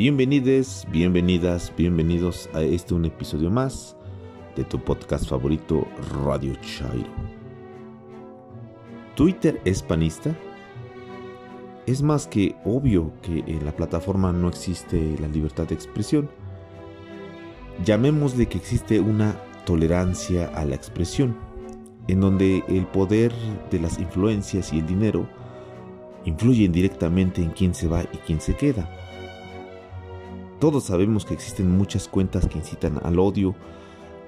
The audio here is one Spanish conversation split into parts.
Bienvenidos, bienvenidas, bienvenidos a este un episodio más de tu podcast favorito Radio Chairo. ¿Twitter es panista? Es más que obvio que en la plataforma no existe la libertad de expresión. Llamémosle que existe una tolerancia a la expresión, en donde el poder de las influencias y el dinero influyen directamente en quién se va y quién se queda. Todos sabemos que existen muchas cuentas que incitan al odio,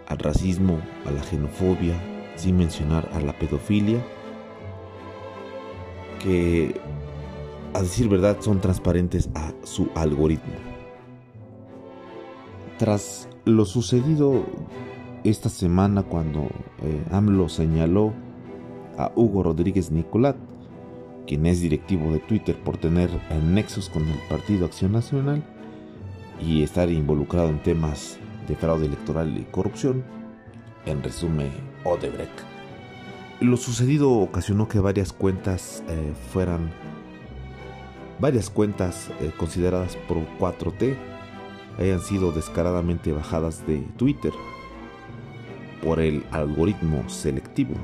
al racismo, a la xenofobia, sin mencionar a la pedofilia, que a decir verdad, son transparentes a su algoritmo. Tras lo sucedido esta semana cuando eh, AMLO señaló a Hugo Rodríguez Nicolat, quien es directivo de Twitter por tener nexos con el Partido Acción Nacional y estar involucrado en temas de fraude electoral y corrupción, en resumen, Odebrecht. Lo sucedido ocasionó que varias cuentas eh, fueran varias cuentas eh, consideradas por 4T hayan sido descaradamente bajadas de Twitter por el algoritmo selectivo.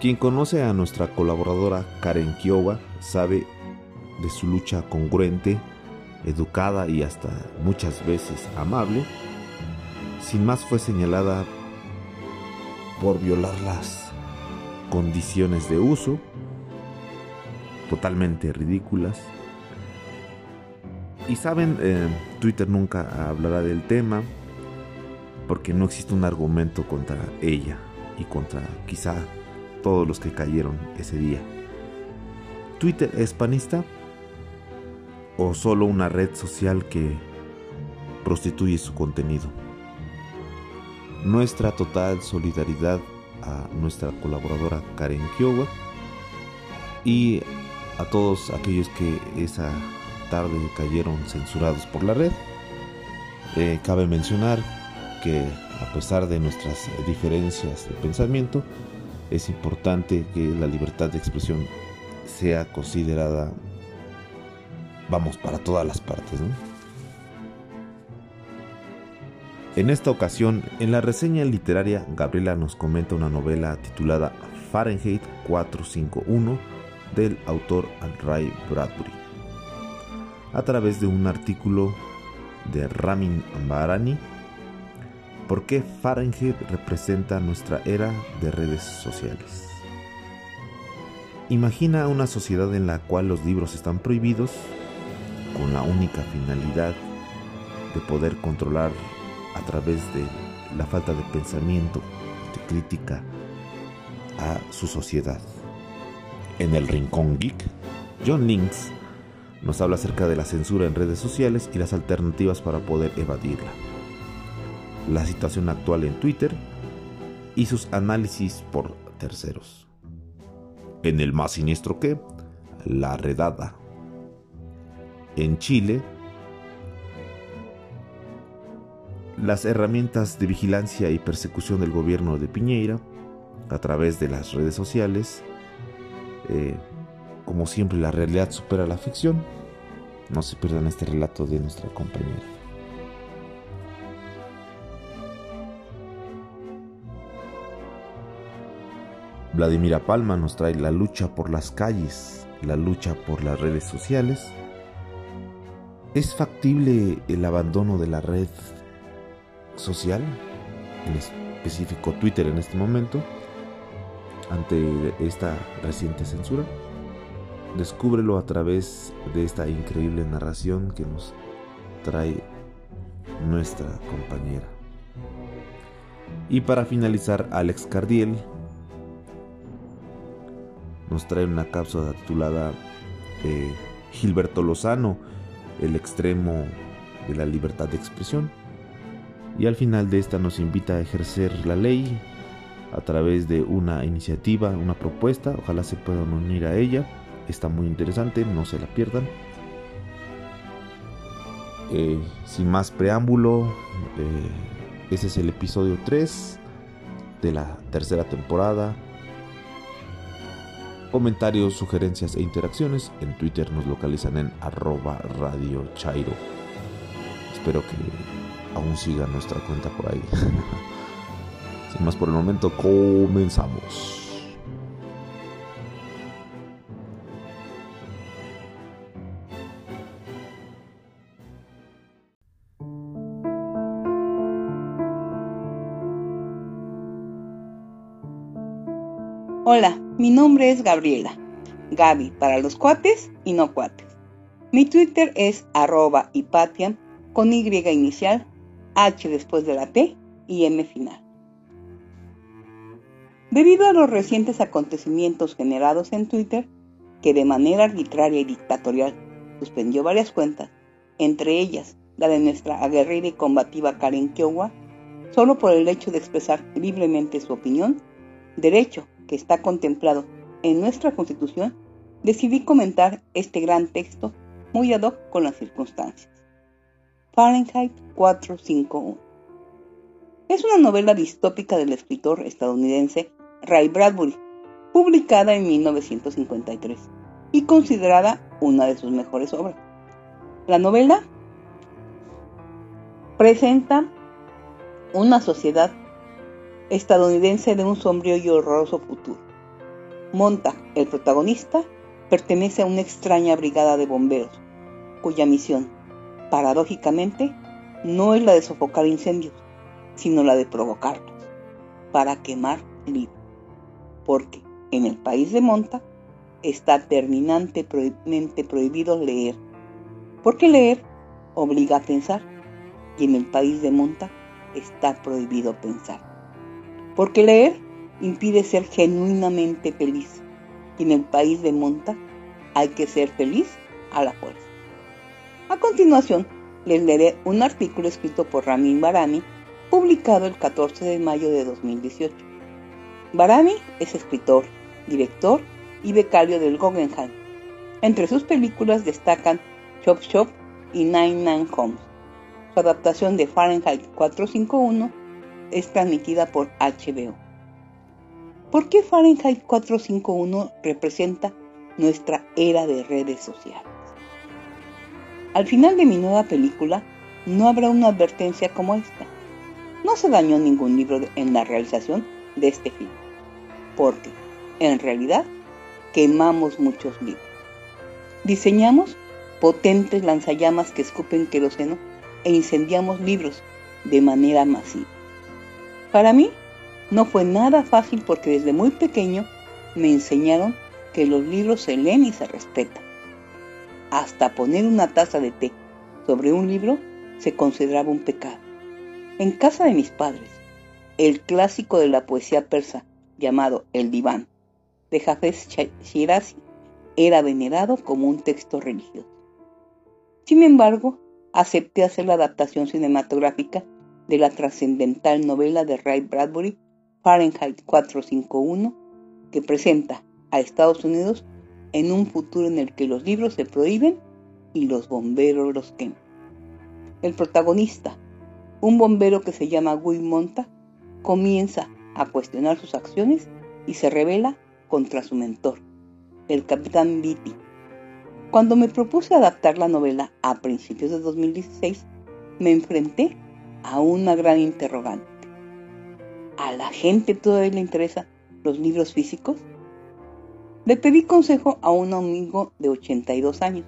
Quien conoce a nuestra colaboradora Karen Kiowa sabe de su lucha congruente, educada y hasta muchas veces amable. Sin más fue señalada por violar las condiciones de uso totalmente ridículas. Y saben, eh, Twitter nunca hablará del tema porque no existe un argumento contra ella y contra quizá todos los que cayeron ese día. ¿Twitter es panista? ¿O solo una red social que prostituye su contenido? Nuestra total solidaridad a nuestra colaboradora Karen Kiowa y a todos aquellos que esa tarde cayeron censurados por la red. Eh, cabe mencionar que a pesar de nuestras diferencias de pensamiento, es importante que la libertad de expresión sea considerada, vamos, para todas las partes. En esta ocasión, en la reseña literaria, Gabriela nos comenta una novela titulada Fahrenheit 451 del autor Ray Bradbury. A través de un artículo de Ramin Ambarani, ¿por qué Fahrenheit representa nuestra era de redes sociales? Imagina una sociedad en la cual los libros están prohibidos con la única finalidad de poder controlar a través de la falta de pensamiento, de crítica a su sociedad. En el Rincón Geek, John Links nos habla acerca de la censura en redes sociales y las alternativas para poder evadirla, la situación actual en Twitter y sus análisis por terceros. En el más siniestro que, la redada. En Chile, las herramientas de vigilancia y persecución del gobierno de Piñeira a través de las redes sociales eh, como siempre, la realidad supera la ficción. No se pierdan este relato de nuestra compañera. Vladimira Palma nos trae la lucha por las calles, la lucha por las redes sociales. ¿Es factible el abandono de la red social, en específico Twitter en este momento? ante esta reciente censura. Descúbrelo a través de esta increíble narración que nos trae nuestra compañera. Y para finalizar, Alex Cardiel nos trae una cápsula titulada eh, Gilberto Lozano, el extremo de la libertad de expresión. Y al final de esta nos invita a ejercer la ley a través de una iniciativa, una propuesta. Ojalá se puedan unir a ella. Está muy interesante, no se la pierdan. Eh, sin más preámbulo, eh, ese es el episodio 3 de la tercera temporada. Comentarios, sugerencias e interacciones en Twitter nos localizan en arroba radio chairo. espero que aún siga nuestra cuenta por ahí. Sin más por el momento, comenzamos. Hola, mi nombre es Gabriela. Gaby para los cuates y no cuates. Mi Twitter es arroba hipatiam con Y inicial, H después de la T y M final. Debido a los recientes acontecimientos generados en Twitter, que de manera arbitraria y dictatorial suspendió varias cuentas, entre ellas la de nuestra aguerrida y combativa Karen Kiowa, solo por el hecho de expresar libremente su opinión, derecho que está contemplado en nuestra Constitución, decidí comentar este gran texto muy ad hoc con las circunstancias. Fahrenheit 451. Es una novela distópica del escritor estadounidense Ray Bradbury, publicada en 1953 y considerada una de sus mejores obras. La novela presenta una sociedad estadounidense de un sombrío y horroroso futuro. Monta, el protagonista, pertenece a una extraña brigada de bomberos, cuya misión, paradójicamente, no es la de sofocar incendios, sino la de provocarlos, para quemar libros. Porque en el país de Monta está terminantemente prohibido leer, porque leer obliga a pensar, y en el país de Monta está prohibido pensar porque leer impide ser genuinamente feliz. Y en el país de Monta hay que ser feliz a la fuerza. A continuación, les leeré un artículo escrito por Ramin Barami, publicado el 14 de mayo de 2018. Barami es escritor, director y becario del Guggenheim. Entre sus películas destacan Chop Chop y Nine Nine Homes. Su adaptación de Fahrenheit 451 es transmitida por HBO. ¿Por qué Fahrenheit 451 representa nuestra era de redes sociales? Al final de mi nueva película no habrá una advertencia como esta. No se dañó ningún libro en la realización de este film, porque, en realidad, quemamos muchos libros. Diseñamos potentes lanzallamas que escupen queroseno e incendiamos libros de manera masiva. Para mí no fue nada fácil porque desde muy pequeño me enseñaron que los libros se leen y se respetan. Hasta poner una taza de té sobre un libro se consideraba un pecado. En casa de mis padres, el clásico de la poesía persa llamado El Diván de Hafez Shirazi era venerado como un texto religioso. Sin embargo, acepté hacer la adaptación cinematográfica de la trascendental novela de Ray Bradbury, Fahrenheit 451, que presenta a Estados Unidos en un futuro en el que los libros se prohíben y los bomberos los queman. El protagonista, un bombero que se llama Guy Monta, comienza a cuestionar sus acciones y se revela contra su mentor, el capitán Beatty. Cuando me propuse adaptar la novela a principios de 2016, me enfrenté a una gran interrogante. ¿A la gente todavía le interesan los libros físicos? Le pedí consejo a un amigo de 82 años.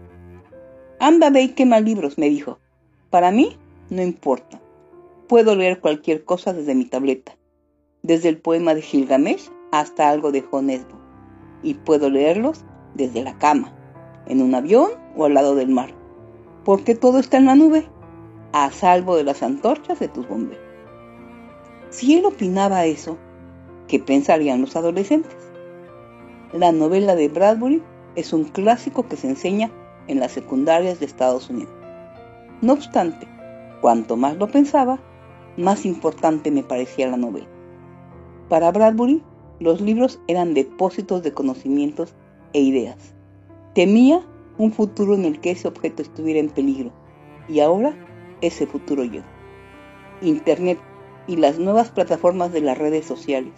Anda ve y quema libros, me dijo. Para mí, no importa. Puedo leer cualquier cosa desde mi tableta, desde el poema de Gilgamesh hasta algo de Jonesbo, y puedo leerlos desde la cama, en un avión o al lado del mar, porque todo está en la nube a salvo de las antorchas de tus bomberos. Si él opinaba eso, ¿qué pensarían los adolescentes? La novela de Bradbury es un clásico que se enseña en las secundarias de Estados Unidos. No obstante, cuanto más lo pensaba, más importante me parecía la novela. Para Bradbury, los libros eran depósitos de conocimientos e ideas. Temía un futuro en el que ese objeto estuviera en peligro, y ahora ese futuro yo. Internet y las nuevas plataformas de las redes sociales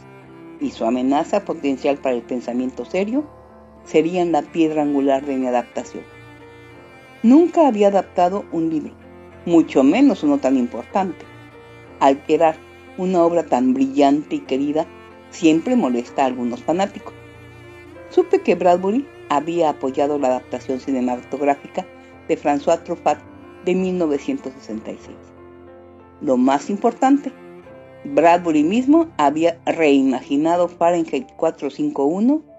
y su amenaza potencial para el pensamiento serio serían la piedra angular de mi adaptación. Nunca había adaptado un libro mucho menos uno tan importante. Alterar una obra tan brillante y querida siempre molesta a algunos fanáticos. Supe que Bradbury había apoyado la adaptación cinematográfica de François Truffaut de 1966. Lo más importante, Bradbury mismo había reimaginado Fahrenheit 451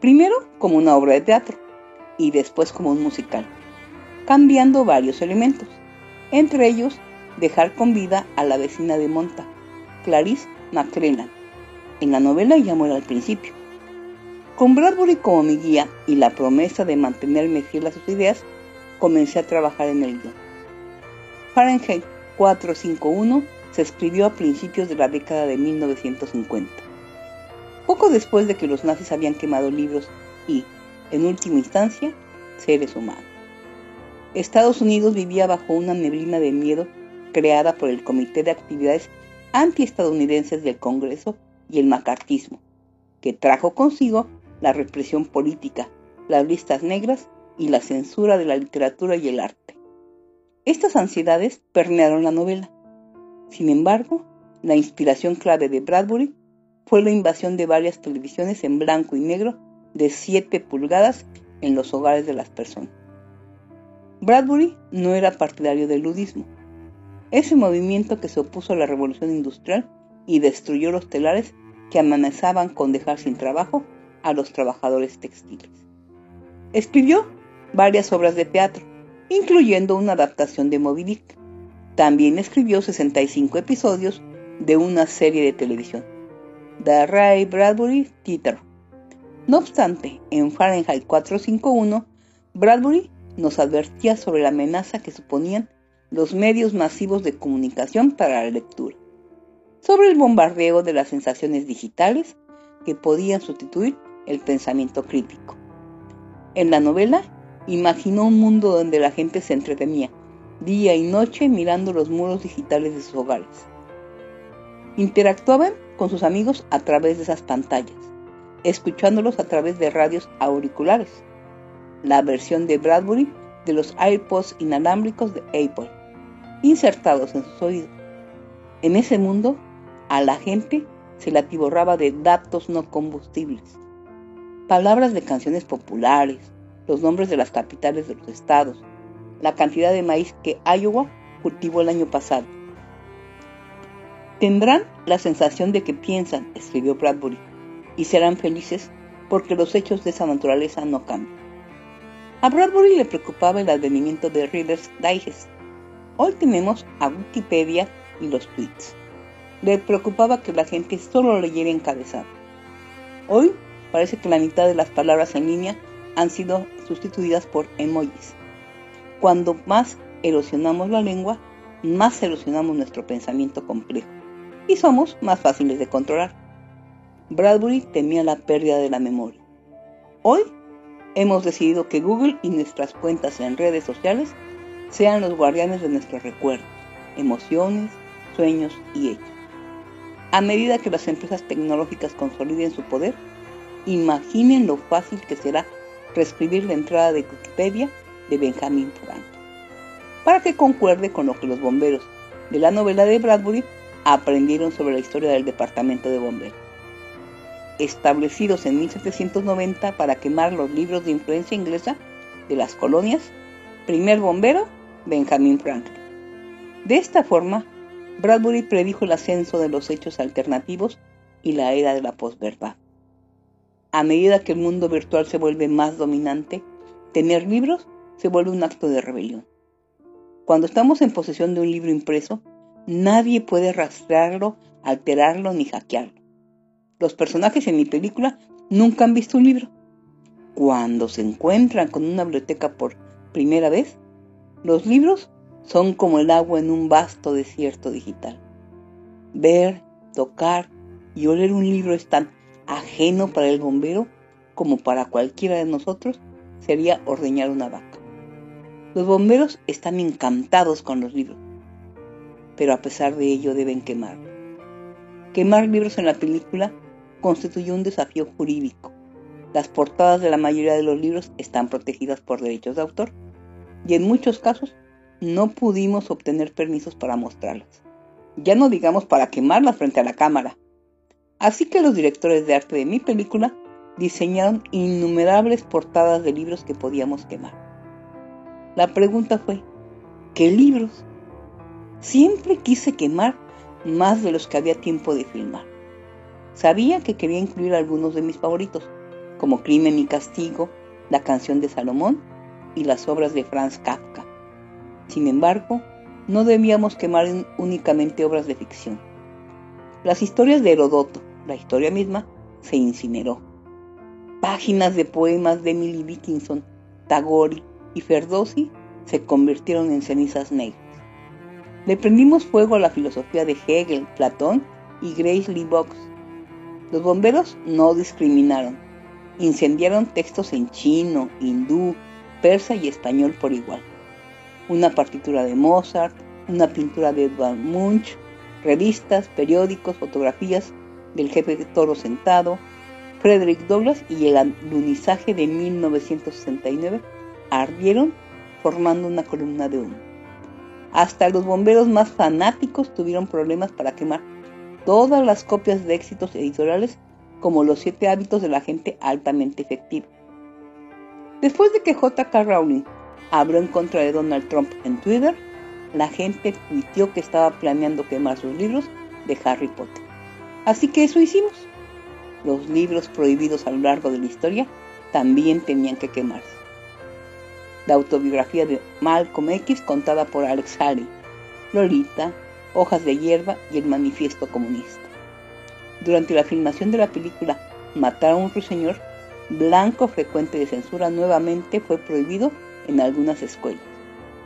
primero como una obra de teatro y después como un musical, cambiando varios elementos, entre ellos dejar con vida a la vecina de Monta, Clarice McClellan. En la novela ya muere al principio. Con Bradbury como mi guía y la promesa de mantenerme fiel a sus ideas, comencé a trabajar en el guion. Fahrenheit 451 se escribió a principios de la década de 1950. Poco después de que los nazis habían quemado libros y, en última instancia, seres humanos. Estados Unidos vivía bajo una neblina de miedo creada por el Comité de Actividades Antiestadounidenses del Congreso y el macartismo, que trajo consigo la represión política, las listas negras y la censura de la literatura y el arte. Estas ansiedades permearon la novela. Sin embargo, la inspiración clave de Bradbury fue la invasión de varias televisiones en blanco y negro de 7 pulgadas en los hogares de las personas. Bradbury no era partidario del ludismo, ese movimiento que se opuso a la revolución industrial y destruyó los telares que amenazaban con dejar sin trabajo a los trabajadores textiles. Escribió varias obras de teatro, incluyendo una adaptación de Moby Dick. También escribió 65 episodios de una serie de televisión, The Ray Bradbury Theater. No obstante, en Fahrenheit 451, Bradbury nos advertía sobre la amenaza que suponían los medios masivos de comunicación para la lectura, sobre el bombardeo de las sensaciones digitales que podían sustituir el pensamiento crítico. En la novela, imaginó un mundo donde la gente se entretenía día y noche mirando los muros digitales de sus hogares. Interactuaban con sus amigos a través de esas pantallas, escuchándolos a través de radios auriculares, la versión de Bradbury de los AirPods inalámbricos de Apple, insertados en sus oídos. En ese mundo, a la gente se la atiborraba de datos no combustibles, palabras de canciones populares, los nombres de las capitales de los estados, la cantidad de maíz que Iowa cultivó el año pasado. Tendrán la sensación de que piensan, escribió Bradbury, y serán felices porque los hechos de esa naturaleza no cambian. A Bradbury le preocupaba el advenimiento de Reader's Digest. Hoy tenemos a Wikipedia y los tweets. Le preocupaba que la gente solo leyera encabezado. Hoy parece que la mitad de las palabras en línea han sido sustituidas por emojis. Cuando más erosionamos la lengua, más erosionamos nuestro pensamiento complejo y somos más fáciles de controlar. Bradbury temía la pérdida de la memoria. Hoy hemos decidido que Google y nuestras cuentas en redes sociales sean los guardianes de nuestros recuerdos, emociones, sueños y hechos. A medida que las empresas tecnológicas consoliden su poder, imaginen lo fácil que será reescribir la entrada de Wikipedia de Benjamin Franklin, para que concuerde con lo que los bomberos de la novela de Bradbury aprendieron sobre la historia del Departamento de Bomberos establecidos en 1790 para quemar los libros de influencia inglesa de las colonias, primer bombero, Benjamin Franklin. De esta forma, Bradbury predijo el ascenso de los hechos alternativos y la era de la posverdad. A medida que el mundo virtual se vuelve más dominante, tener libros se vuelve un acto de rebelión. Cuando estamos en posesión de un libro impreso, nadie puede rastrearlo, alterarlo ni hackearlo. Los personajes en mi película nunca han visto un libro. Cuando se encuentran con una biblioteca por primera vez, los libros son como el agua en un vasto desierto digital. Ver, tocar y oler un libro es tan ajeno para el bombero como para cualquiera de nosotros sería ordeñar una vaca. Los bomberos están encantados con los libros, pero a pesar de ello deben quemar. Quemar libros en la película constituyó un desafío jurídico. Las portadas de la mayoría de los libros están protegidas por derechos de autor y en muchos casos no pudimos obtener permisos para mostrarlas. Ya no digamos para quemarlas frente a la cámara. Así que los directores de arte de mi película diseñaron innumerables portadas de libros que podíamos quemar. La pregunta fue, ¿qué libros? Siempre quise quemar más de los que había tiempo de filmar. Sabía que quería incluir algunos de mis favoritos, como Crimen y Castigo, La canción de Salomón y las obras de Franz Kafka. Sin embargo, no debíamos quemar únicamente obras de ficción. Las historias de Herodoto, la historia misma, se incineró. Páginas de poemas de Emily Dickinson, Tagore y Ferdowsi se convirtieron en cenizas negras. Le prendimos fuego a la filosofía de Hegel, Platón y Grace Lee Box. Los bomberos no discriminaron. Incendiaron textos en chino, hindú, persa y español por igual. Una partitura de Mozart, una pintura de Edvard Munch, revistas, periódicos, fotografías del jefe de toro sentado, Frederick Douglass y el alunizaje de 1969 ardieron formando una columna de humo. Hasta los bomberos más fanáticos tuvieron problemas para quemar todas las copias de éxitos editoriales como Los siete hábitos de la gente altamente efectiva. Después de que J.K. Rowling habló en contra de Donald Trump en Twitter, la gente tuiteó que estaba planeando quemar sus libros de Harry Potter. Así que eso hicimos. Los libros prohibidos a lo largo de la historia también tenían que quemarse. La autobiografía de Malcolm X contada por Alex Haley, Lolita, Hojas de hierba y el manifiesto comunista. Durante la filmación de la película Matar a un ruiseñor, blanco frecuente de censura nuevamente fue prohibido en algunas escuelas.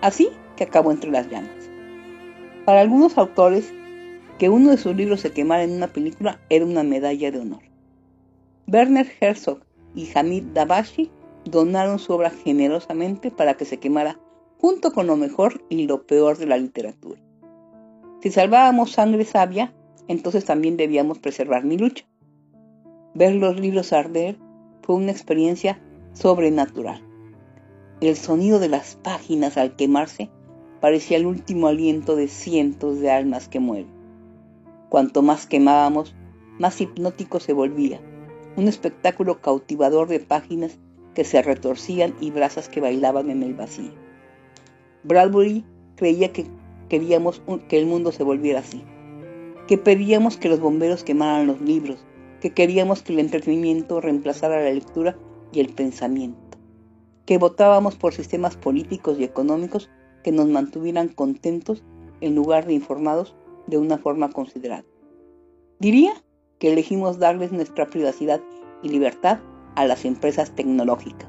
Así que acabó entre las llamas. Para algunos autores, que uno de sus libros se quemara en una película era una medalla de honor. Werner Herzog y Hamid Dabashi donaron su obra generosamente para que se quemara junto con lo mejor y lo peor de la literatura. Si salvábamos sangre sabia, entonces también debíamos preservar mi lucha. Ver los libros arder fue una experiencia sobrenatural. El sonido de las páginas al quemarse parecía el último aliento de cientos de almas que mueren. Cuanto más quemábamos, más hipnótico se volvía, un espectáculo cautivador de páginas que se retorcían y brasas que bailaban en el vacío. Bradbury creía que queríamos que el mundo se volviera así, que pedíamos que los bomberos quemaran los libros, que queríamos que el entretenimiento reemplazara la lectura y el pensamiento, que votábamos por sistemas políticos y económicos que nos mantuvieran contentos en lugar de informados de una forma considerada. Diría que elegimos darles nuestra privacidad y libertad a las empresas tecnológicas,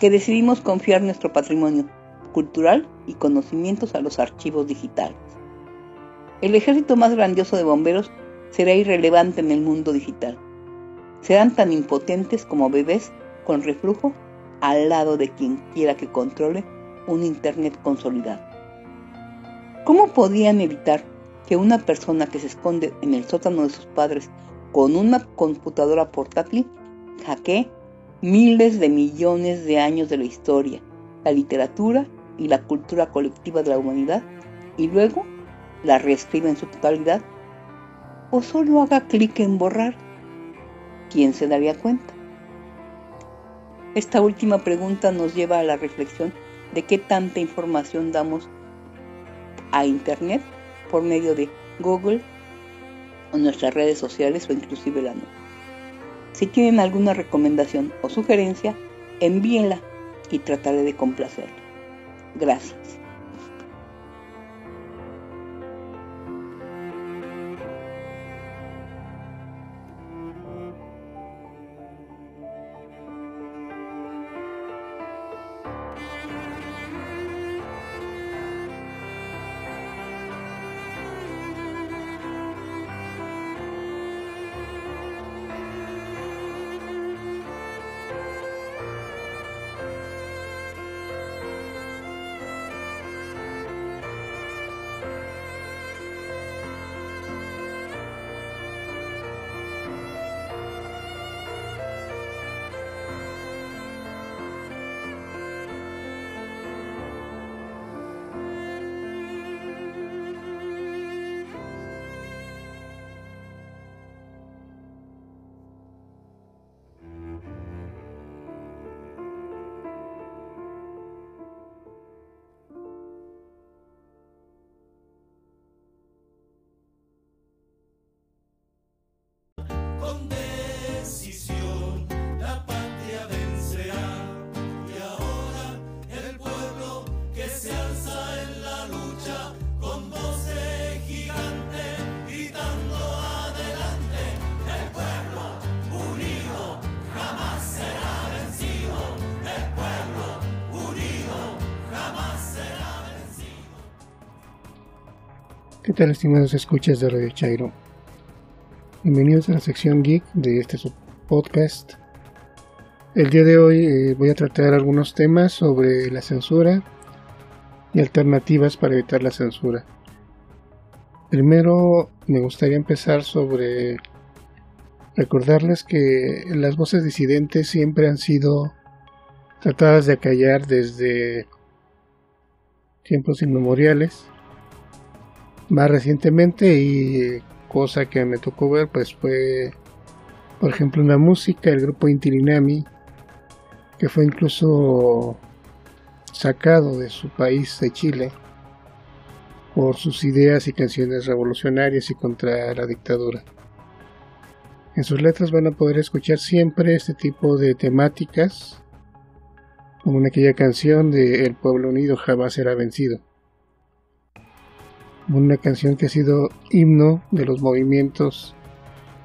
que decidimos confiar nuestro patrimonio cultural y conocimientos a los archivos digitales. El ejército más grandioso de bomberos será irrelevante en el mundo digital. Serán tan impotentes como bebés con reflujo al lado de quien quiera que controle un Internet consolidado. ¿Cómo podían evitar que una persona que se esconde en el sótano de sus padres con una computadora portátil hackee miles de millones de años de la historia, la literatura y la cultura colectiva de la humanidad y luego la reescriba en su totalidad o solo haga clic en borrar? ¿Quién se daría cuenta? Esta última pregunta nos lleva a la reflexión de qué tanta información damos a Internet por medio de Google o nuestras redes sociales o inclusive la nube. Si tienen alguna recomendación o sugerencia, envíenla y trataré de complacerla. Gracias. Tal estimados escuchas de Radio Chairo? Bienvenidos a la sección geek de este podcast. El día de hoy eh, voy a tratar algunos temas sobre la censura y alternativas para evitar la censura. Primero me gustaría empezar sobre recordarles que las voces disidentes siempre han sido tratadas de acallar desde tiempos inmemoriales más recientemente y cosa que me tocó ver pues fue por ejemplo una música el grupo Intilinami que fue incluso sacado de su país de Chile por sus ideas y canciones revolucionarias y contra la dictadura. En sus letras van a poder escuchar siempre este tipo de temáticas, como en aquella canción de El pueblo unido jamás será vencido una canción que ha sido himno de los movimientos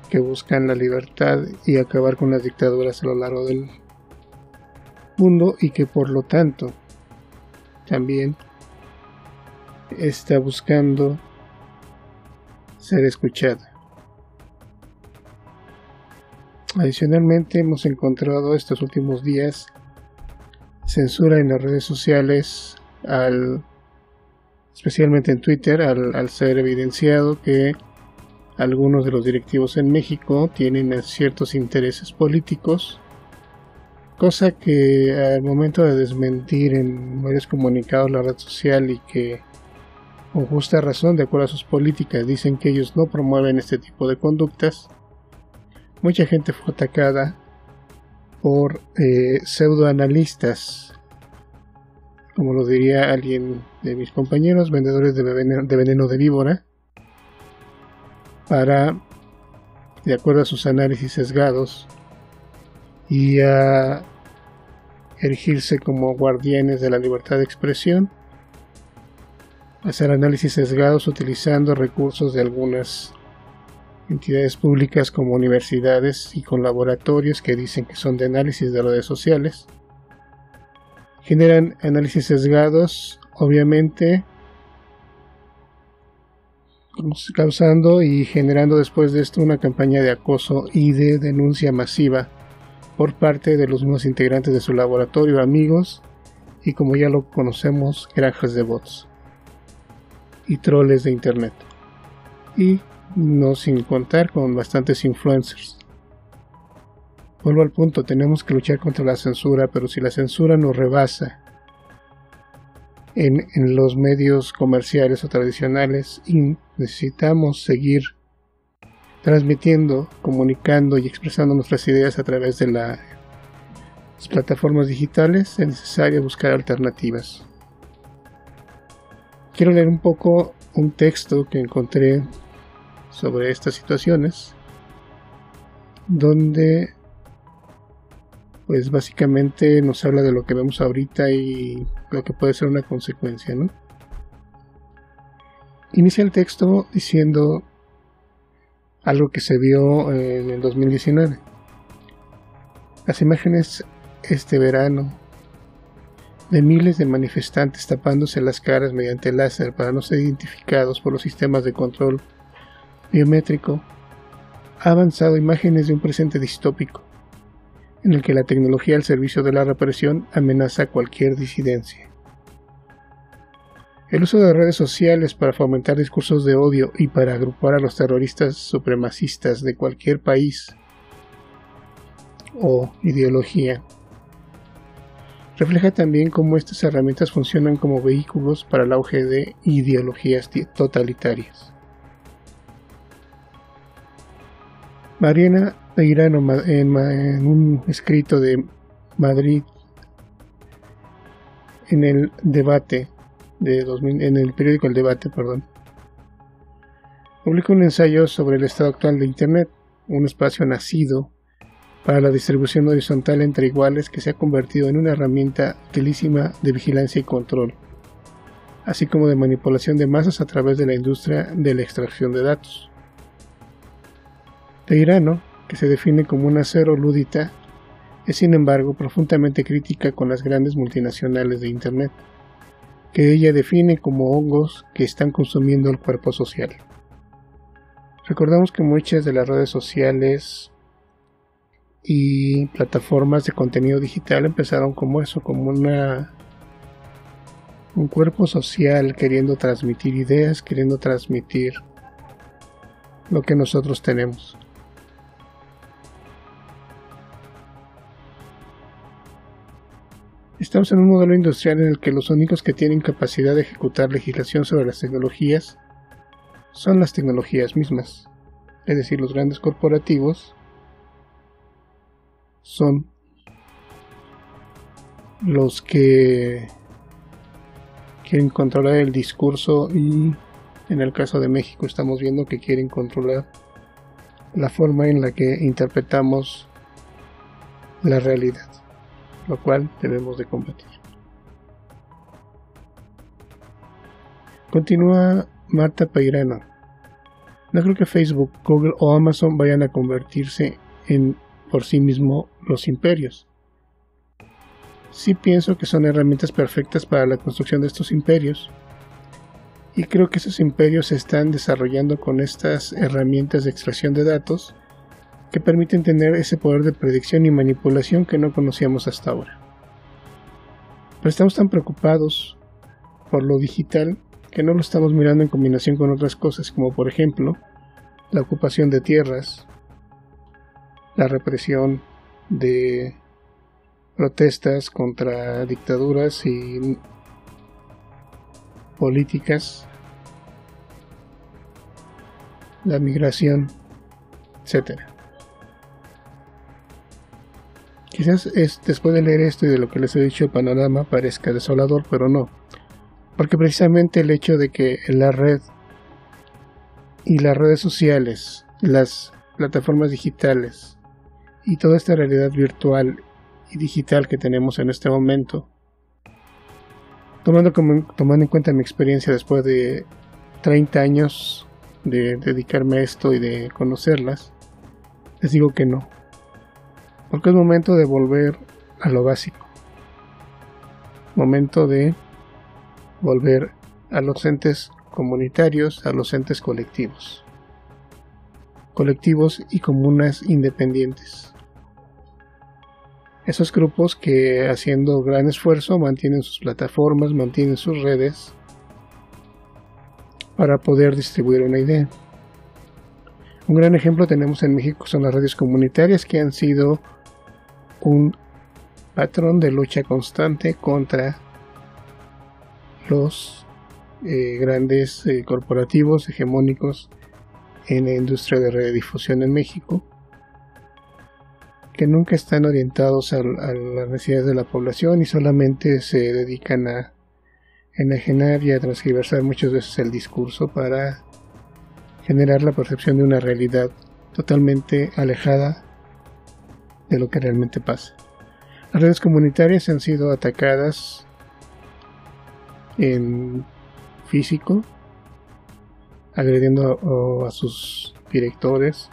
que buscan la libertad y acabar con las dictaduras a lo largo del mundo y que por lo tanto también está buscando ser escuchada. Adicionalmente hemos encontrado estos últimos días censura en las redes sociales al especialmente en Twitter, al, ser evidenciado que algunos de los directivos en México tienen ciertos intereses políticos, cosa que al momento de desmentir en varios comunicados la red social y que con justa razón, de acuerdo a sus políticas, dicen que ellos no promueven este tipo de conductas, mucha gente fue atacada por eh, pseudoanalistas como lo diría alguien de mis compañeros, vendedores de veneno de, víbora, para, de acuerdo a sus análisis sesgados, y a erigirse como guardianes de la libertad de expresión, hacer análisis sesgados utilizando recursos de algunas entidades públicas como universidades y con laboratorios que dicen que son de análisis de redes sociales generan análisis sesgados, obviamente causando y generando después de esto una campaña de acoso y de denuncia masiva por parte de los nuevos integrantes de su laboratorio, amigos y como ya lo conocemos, granjas de bots y troles de internet. Y no sin contar con bastantes influencers. Vuelvo al punto, tenemos que luchar contra la censura, pero si la censura nos rebasa en, los medios comerciales o tradicionales y necesitamos seguir transmitiendo, comunicando y expresando nuestras ideas a través de las plataformas digitales, es necesario buscar alternativas. Quiero leer un poco un texto que encontré sobre estas situaciones, donde pues básicamente nos habla de lo que vemos ahorita y lo que puede ser una consecuencia, ¿no? Inicia el texto diciendo algo que se vio en el 2019. Las imágenes este verano de miles de manifestantes tapándose las caras mediante láser para no ser identificados por los sistemas de control biométrico ha avanzado imágenes de un presente distópico en el que la tecnología al servicio de la represión amenaza cualquier disidencia. El uso de redes sociales para fomentar discursos de odio y para agrupar a los terroristas supremacistas de cualquier país o ideología refleja también cómo estas herramientas funcionan como vehículos para el auge de ideologías totalitarias. Mariana Irano en, un escrito de Madrid en el debate de en el periódico El Debate, perdón, publicó un ensayo sobre el estado actual de Internet, un espacio nacido para la distribución horizontal entre iguales que se ha convertido en una herramienta utilísima de vigilancia y control, así como de manipulación de masas a través de la industria de la extracción de datos. Teirano que se define como una cero lúdita, es sin embargo profundamente crítica con las grandes multinacionales de Internet, que ella define como hongos que están consumiendo el cuerpo social. Recordamos que muchas de las redes sociales y plataformas de contenido digital empezaron como eso, como una un cuerpo social queriendo transmitir ideas, queriendo transmitir lo que nosotros tenemos. Estamos en un modelo industrial en el que los únicos que tienen capacidad de ejecutar legislación sobre las tecnologías son las tecnologías mismas, es decir, los grandes corporativos son los que quieren controlar el discurso y en el caso de México estamos viendo que quieren controlar la forma en la que interpretamos la realidad, lo cual debemos de combatir. Continúa Marta Peirano. No creo que Facebook, Google o Amazon vayan a convertirse en por sí mismo los imperios. Sí pienso que son herramientas perfectas para la construcción de estos imperios. Y creo que esos imperios se están desarrollando con estas herramientas de extracción de datos que permiten tener ese poder de predicción y manipulación que no conocíamos hasta ahora. Pero estamos tan preocupados por lo digital que no lo estamos mirando en combinación con otras cosas como por ejemplo la ocupación de tierras, la represión de protestas contra dictaduras y políticas, la migración, etc. Quizás es, después de leer esto y de lo que les he dicho el panorama parezca desolador, pero no. Porque precisamente el hecho de que la red y las redes sociales, las plataformas digitales, y toda esta realidad virtual y digital que tenemos en este momento, tomando, como, tomando en cuenta mi experiencia después de 30 años de dedicarme a esto y de conocerlas, les digo que no. Porque es momento de volver a lo básico. Momento de volver a los entes comunitarios, a los entes colectivos colectivos y comunas independientes. Esos grupos que haciendo gran esfuerzo mantienen sus plataformas, mantienen sus redes para poder distribuir una idea. Un gran ejemplo tenemos en México son las redes comunitarias que han sido un patrón de lucha constante contra los eh, grandes eh, corporativos hegemónicos en la industria de radiodifusión en México, que nunca están orientados a, las necesidades de la población y solamente se dedican a enajenar y a transgiversar muchas veces el discurso para generar la percepción de una realidad totalmente alejada de lo que realmente pasa. Las redes comunitarias han sido atacadas en físico, agrediendo a, sus directores,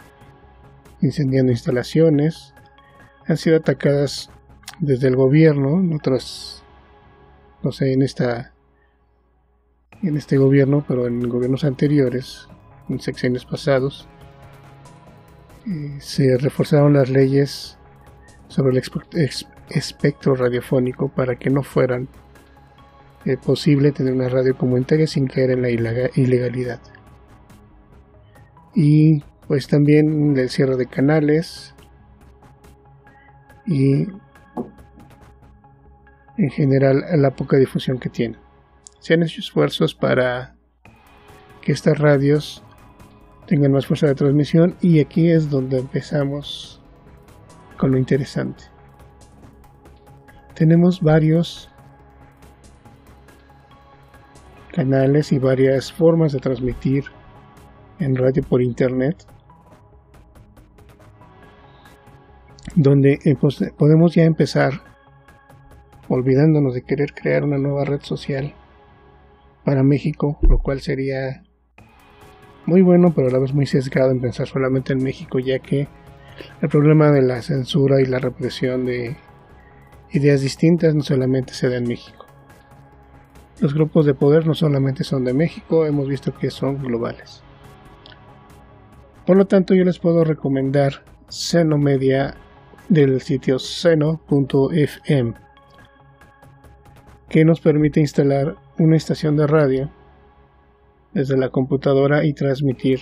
incendiando instalaciones, han sido atacadas desde el gobierno, otras, no sé, en esta, en este gobierno, pero en gobiernos anteriores, en sexenios pasados, eh, se reforzaron las leyes sobre el espectro radiofónico para que no fueran eh, posible tener una radio comunitaria sin caer en la ilegalidad y pues también el cierre de canales y en general la poca difusión que tiene. Se han hecho esfuerzos para que estas radios tengan más fuerza de transmisión y aquí es donde empezamos con lo interesante. Tenemos varios canales y varias formas de transmitir en radio por internet, donde eh, pues, podemos ya empezar olvidándonos de querer crear una nueva red social para México, lo cual sería muy bueno, pero a la vez muy sesgado en pensar solamente en México, ya que el problema de la censura y la represión de ideas distintas no solamente se da en México. los grupos de poder no solamente son de México, hemos visto que son globales. Por lo tanto, yo les puedo recomendar Seno Media del sitio seno.fm, que nos permite instalar una estación de radio desde la computadora y transmitir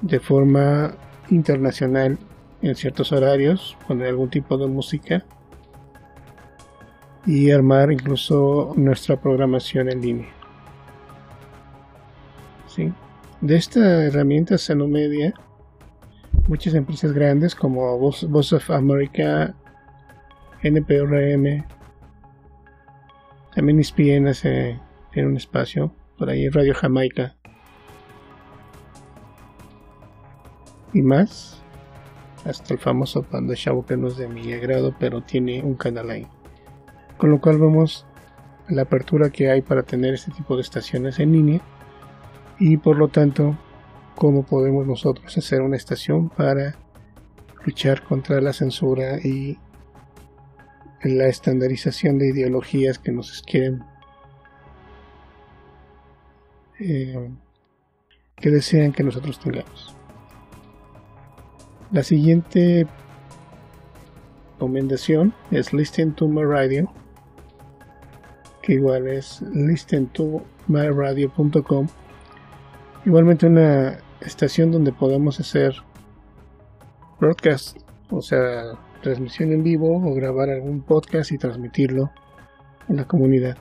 de forma internacional en ciertos horarios, poner algún tipo de música y armar incluso nuestra programación en línea. ¿Sí? De esta herramienta Media, muchas empresas grandes como Voice of America, NPRM, también ESPN hace, tiene un espacio, por ahí Radio Jamaica y más, hasta el famoso Panda Show que no es de mi agrado, pero tiene un canal ahí. Con lo cual vemos la apertura que hay para tener este tipo de estaciones en línea y por lo tanto cómo podemos nosotros hacer una estación para luchar contra la censura y la estandarización de ideologías que nos quieren eh, que desean que nosotros tengamos. La siguiente recomendación es Listen to My Radio, que igual es listen to myradio.com. Igualmente una estación donde podemos hacer broadcast, o sea, transmisión en vivo o grabar algún podcast y transmitirlo en la comunidad.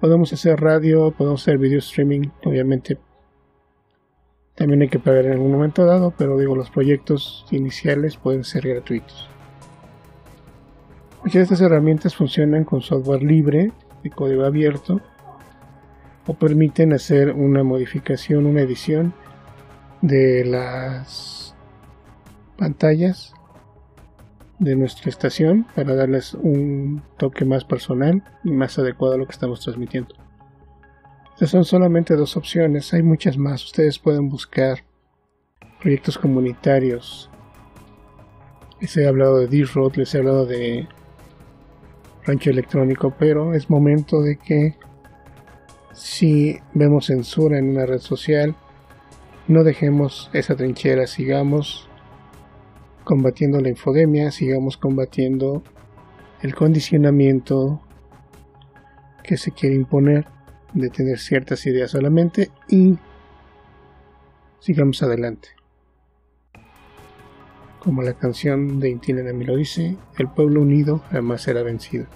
Podemos hacer radio, podemos hacer video streaming, obviamente también hay que pagar en algún momento dado, pero digo, los proyectos iniciales pueden ser gratuitos. Muchas de estas herramientas funcionan con software libre, de código abierto, o permiten hacer una modificación, una edición de las pantallas de nuestra estación para darles un toque más personal y más adecuado a lo que estamos transmitiendo. Estas son solamente dos opciones, hay muchas más. Ustedes pueden buscar proyectos comunitarios. Les he hablado de D-Road, les he hablado de Rancho Electrónico, pero es momento de que si vemos censura en una red social, no dejemos esa trinchera, sigamos combatiendo la infodemia, sigamos combatiendo el condicionamiento que se quiere imponer de tener ciertas ideas solamente y sigamos adelante. Como la canción de Intina de lo dice, el pueblo unido jamás será vencido.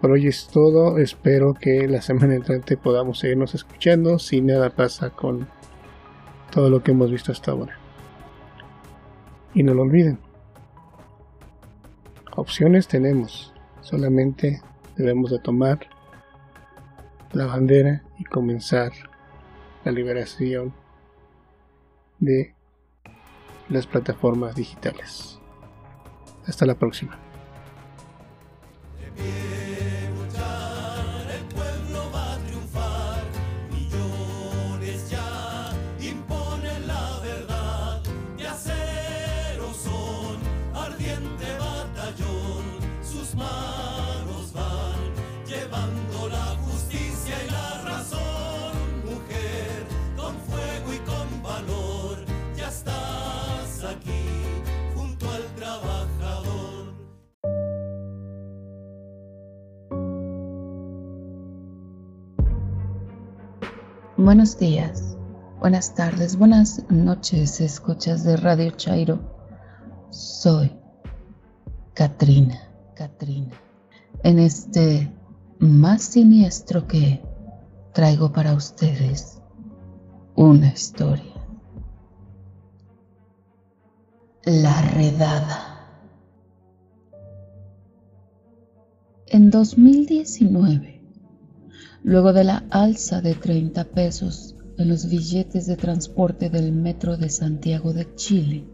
Por hoy es todo, espero que la semana entrante podamos seguirnos escuchando si nada pasa con todo lo que hemos visto hasta ahora. Y no lo olviden. Opciones tenemos, solamente debemos de tomar la bandera y comenzar la liberación de las plataformas digitales. Hasta la próxima. Buenos días, buenas tardes, buenas noches, escuchas de Radio Chairo. Soy Katrina, Katrina. En este más siniestro que traigo para ustedes una historia. La redada. En 2019 luego de la alza de 30 pesos en los billetes de transporte del Metro de Santiago de Chile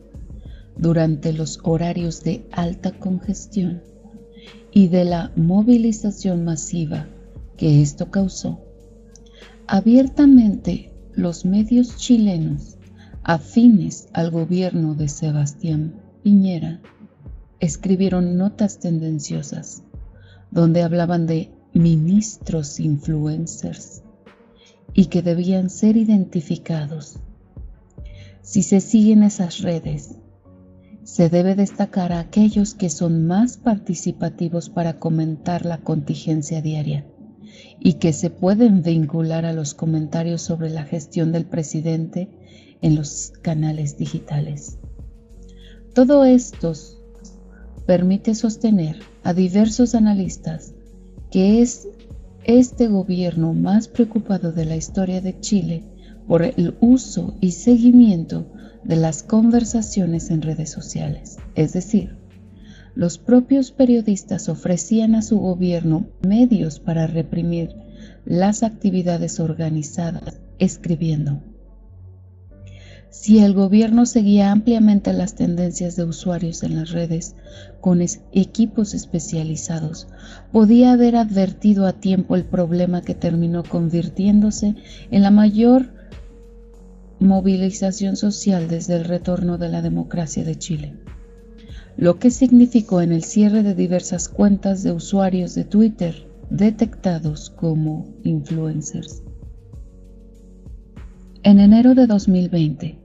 durante los horarios de alta congestión y de la movilización masiva que esto causó, abiertamente los medios chilenos afines al gobierno de Sebastián Piñera escribieron notas tendenciosas donde hablaban de ministros influencers y que debían ser identificados. Si se siguen esas redes, se debe destacar a aquellos que son más participativos para comentar la contingencia diaria y que se pueden vincular a los comentarios sobre la gestión del presidente en los canales digitales. Todo esto permite sostener a diversos analistas que es este gobierno más preocupado de la historia de Chile por el uso y seguimiento de las conversaciones en redes sociales. Es decir, los propios periodistas ofrecían a su gobierno medios para reprimir las actividades organizadas escribiendo. Si el gobierno seguía ampliamente las tendencias de usuarios en las redes con equipos especializados, podía haber advertido a tiempo el problema que terminó convirtiéndose en la mayor movilización social desde el retorno de la democracia de Chile, lo que significó en el cierre de diversas cuentas de usuarios de Twitter detectados como influencers. En enero de 2020,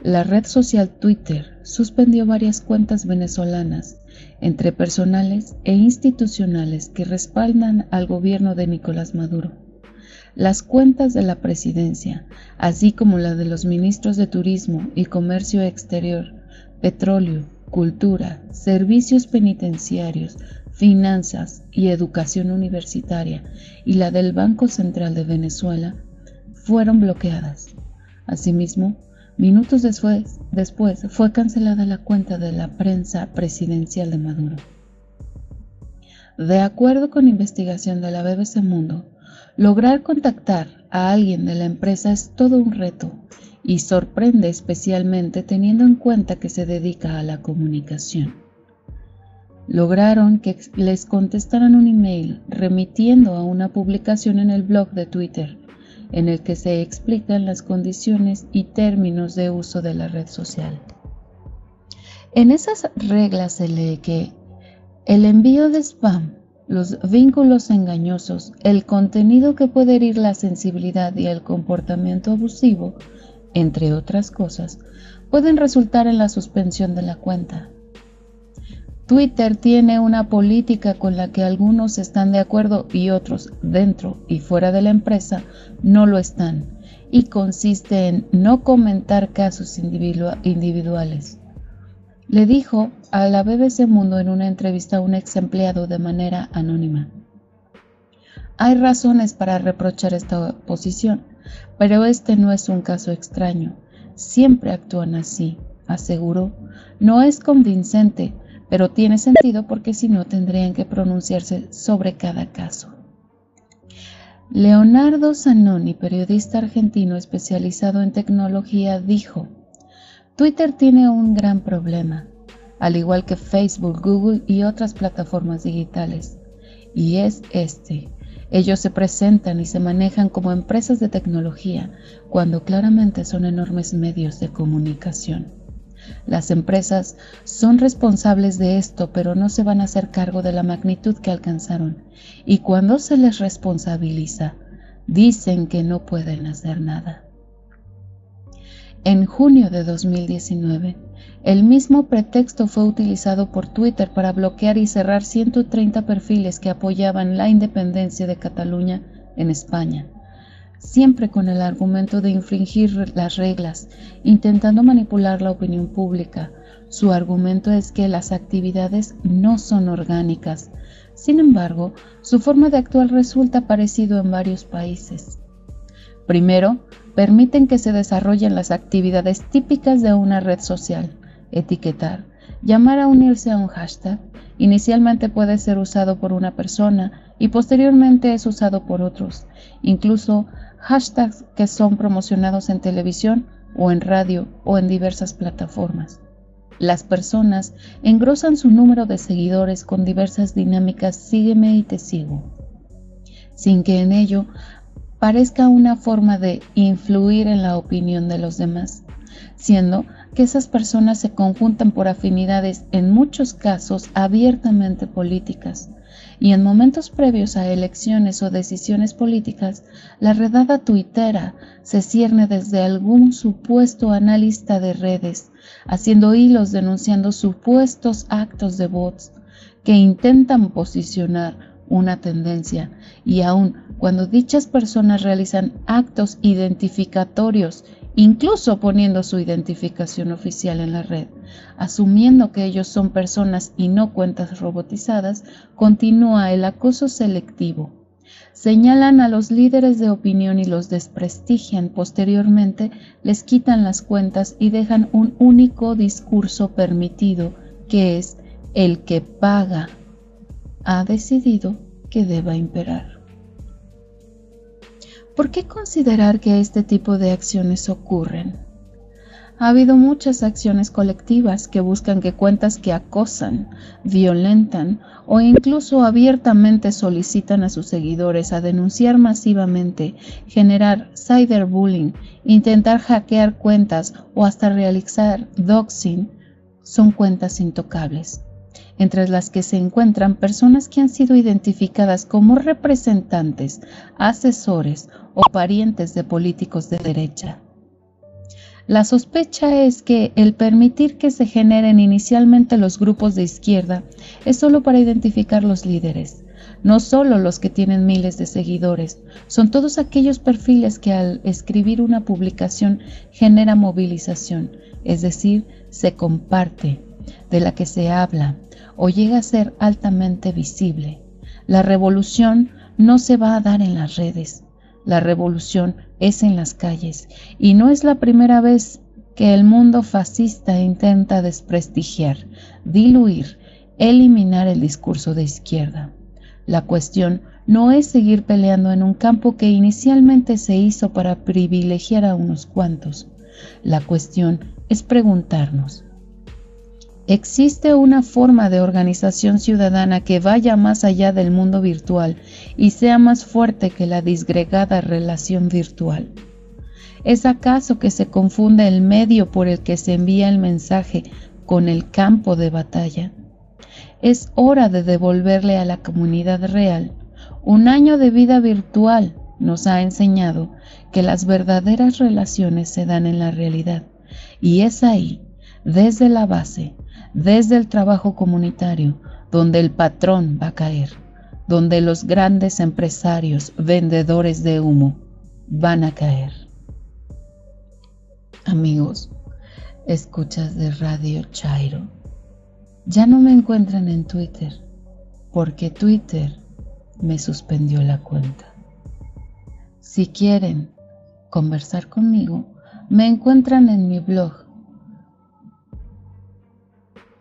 la red social Twitter suspendió varias cuentas venezolanas, entre personales e institucionales que respaldan al gobierno de Nicolás Maduro. Las cuentas de la presidencia, así como la de los ministros de Turismo y Comercio Exterior, Petróleo, Cultura, Servicios Penitenciarios, Finanzas y Educación Universitaria y la del Banco Central de Venezuela, fueron bloqueadas. Asimismo, minutos después, fue cancelada la cuenta de la prensa presidencial de Maduro. De acuerdo con investigación de la BBC Mundo, lograr contactar a alguien de la empresa es todo un reto y sorprende especialmente teniendo en cuenta que se dedica a la comunicación. Lograron que les contestaran un email remitiendo a una publicación en el blog de Twitter en el que se explican las condiciones y términos de uso de la red social. En esas reglas se lee que el envío de spam, los vínculos engañosos, el contenido que puede herir la sensibilidad y el comportamiento abusivo, entre otras cosas, pueden resultar en la suspensión de la cuenta. Twitter tiene una política con la que algunos están de acuerdo y otros dentro y fuera de la empresa no lo están, y consiste en no comentar casos individuales. Le dijo a la BBC Mundo en una entrevista a un ex empleado de manera anónima. Hay razones para reprochar esta posición, pero este no es un caso extraño. Siempre actúan así, aseguró. No es convincente, pero tiene sentido porque si no tendrían que pronunciarse sobre cada caso. Leonardo Zanoni, periodista argentino especializado en tecnología, dijo, Twitter tiene un gran problema, al igual que Facebook, Google y otras plataformas digitales, y es este. Ellos se presentan y se manejan como empresas de tecnología cuando claramente son enormes medios de comunicación. Las empresas son responsables de esto, pero no se van a hacer cargo de la magnitud que alcanzaron. Y cuando se les responsabiliza, dicen que no pueden hacer nada. En junio de 2019, el mismo pretexto fue utilizado por Twitter para bloquear y cerrar 130 perfiles que apoyaban la independencia de Cataluña en España siempre con el argumento de infringir las reglas, intentando manipular la opinión pública. Su argumento es que las actividades no son orgánicas. Sin embargo, su forma de actuar resulta parecido en varios países. Primero, permiten que se desarrollen las actividades típicas de una red social, etiquetar, llamar a unirse a un hashtag. Inicialmente puede ser usado por una persona y posteriormente es usado por otros. Incluso hashtags que son promocionados en televisión o en radio o en diversas plataformas. Las personas engrosan su número de seguidores con diversas dinámicas sígueme y te sigo, sin que en ello parezca una forma de influir en la opinión de los demás. Siendo que esas personas se conjuntan por afinidades en muchos casos abiertamente políticas. Y en momentos previos a elecciones o decisiones políticas, la redada tuitera se cierne desde algún supuesto analista de redes, haciendo hilos denunciando supuestos actos de bots que intentan posicionar una tendencia y aun cuando dichas personas realizan actos identificatorios incluso poniendo su identificación oficial en la red, asumiendo que ellos son personas y no cuentas robotizadas, continúa el acoso selectivo. Señalan a los líderes de opinión y los desprestigian. Posteriormente les quitan las cuentas y dejan un único discurso permitido, que es el que paga. Ha decidido que deba imperar. ¿Por qué considerar que este tipo de acciones ocurren? Ha habido muchas acciones colectivas que buscan que cuentas que acosan, violentan o incluso abiertamente solicitan a sus seguidores a denunciar masivamente, generar cyberbullying, intentar hackear cuentas o hasta realizar doxing son cuentas intocables entre las que se encuentran personas que han sido identificadas como representantes, asesores o parientes de políticos de derecha. La sospecha es que el permitir que se generen inicialmente los grupos de izquierda es solo para identificar los líderes, no solo los que tienen miles de seguidores, son todos aquellos perfiles que al escribir una publicación genera movilización, es decir, se comparte, de la que se habla, o llega a ser altamente visible. La revolución no se va a dar en las redes, la revolución es en las calles y no es la primera vez que el mundo fascista intenta desprestigiar, diluir, eliminar el discurso de izquierda. La cuestión no es seguir peleando en un campo que inicialmente se hizo para privilegiar a unos cuantos. La cuestión es preguntarnos, Existe una forma de organización ciudadana que vaya más allá del mundo virtual y sea más fuerte que la disgregada relación virtual. ¿Es acaso que se confunde el medio por el que se envía el mensaje con el campo de batalla? Es hora de devolverle a la comunidad real. Un año de vida virtual nos ha enseñado que las verdaderas relaciones se dan en la realidad y es ahí, desde la base, desde el trabajo comunitario, donde el patrón va a caer, donde los grandes empresarios, vendedores de humo, van a caer. Amigos, escuchas de Radio Chairo, ya no me encuentran en Twitter, porque Twitter me suspendió la cuenta. Si quieren conversar conmigo, me encuentran en mi blog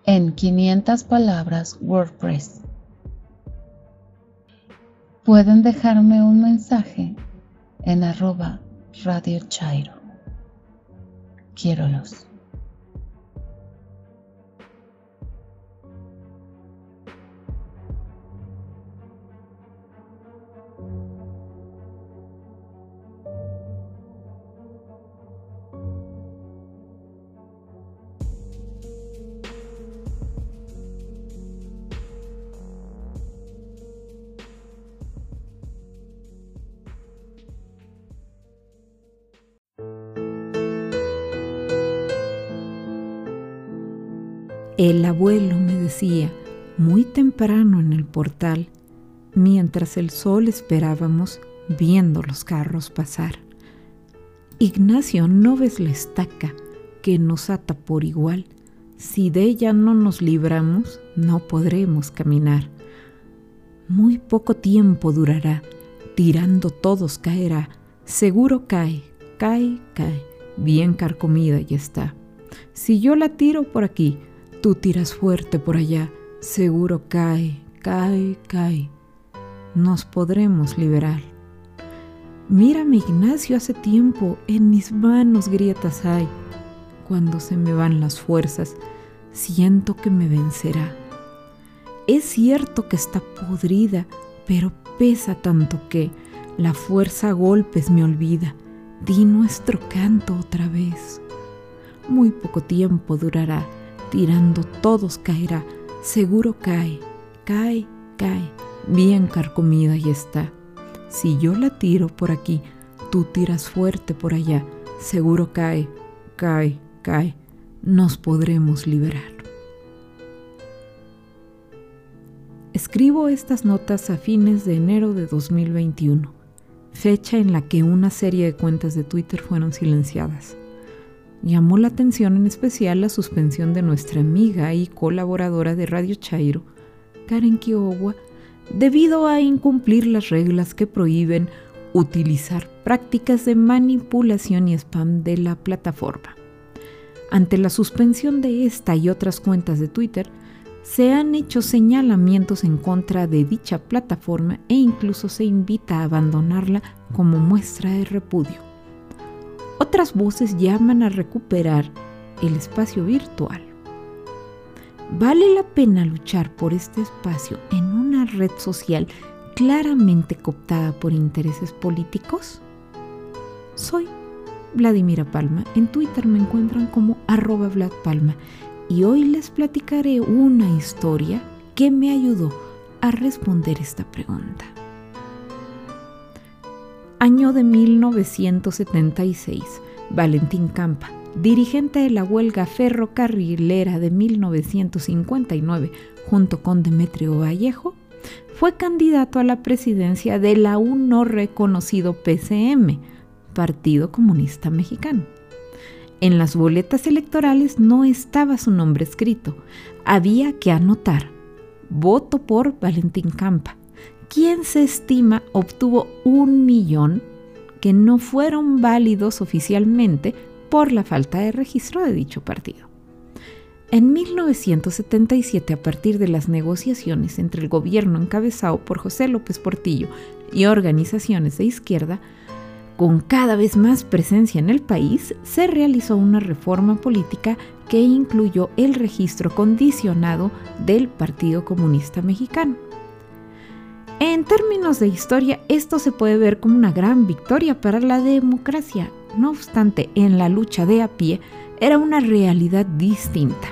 en 500 palabras WordPress. Pueden dejarme un mensaje en arroba Radio Chairo. Quiero los. El abuelo me decía muy temprano en el portal, mientras el sol esperábamos viendo los carros pasar. Ignacio, ¿no ves la estaca que nos ata por igual? Si de ella no nos libramos, no podremos caminar. Muy poco tiempo durará, tirando todos caerá, seguro cae, cae, cae, bien carcomida ya está. Si yo la tiro por aquí, Tú tiras fuerte por allá, seguro cae, cae, cae. Nos podremos liberar. Mírame, Ignacio, hace tiempo en mis manos grietas hay. Cuando se me van las fuerzas, siento que me vencerá. Es cierto que está podrida, pero pesa tanto que la fuerza a golpes me olvida. Di nuestro canto otra vez. muy poco tiempo durará, tirando todos caerá, seguro cae, cae, cae, bien carcomida y está. Si yo la tiro por aquí, tú tiras fuerte por allá, seguro cae, cae, cae, nos podremos liberar. Escribo estas notas a fines de enero de 2021, fecha en la que una serie de cuentas de Twitter fueron silenciadas. Llamó la atención en especial la suspensión de nuestra amiga y colaboradora de Radio Chairo, Karen Kiowa, debido a incumplir las reglas que prohíben utilizar prácticas de manipulación y spam de la plataforma. Ante la suspensión de esta y otras cuentas de Twitter, se han hecho señalamientos en contra de dicha plataforma e incluso se invita a abandonarla como muestra de repudio. Otras voces llaman a recuperar el espacio virtual. ¿Vale la pena luchar por este espacio en una red social claramente cooptada por intereses políticos? Soy Vladimira Palma. En Twitter me encuentran como arroba Vlad Palma y hoy les platicaré una historia que me ayudó a responder esta pregunta. Año de 1976. Valentín Campa, dirigente de la huelga ferrocarrilera de 1959 junto con Demetrio Vallejo, fue candidato a la presidencia del aún no reconocido PCM, Partido Comunista Mexicano. En las boletas electorales no estaba su nombre escrito. Había que anotar voto por Valentín Campa, quien se estima obtuvo un millón que no fueron válidos oficialmente por la falta de registro de dicho partido. En 1977, a partir de las negociaciones entre el gobierno encabezado por José López Portillo y organizaciones de izquierda, con cada vez más presencia en el país, se realizó una reforma política que incluyó el registro condicionado del Partido Comunista Mexicano. En términos de historia, esto se puede ver como una gran victoria para la democracia. No obstante, en la lucha de a pie era una realidad distinta.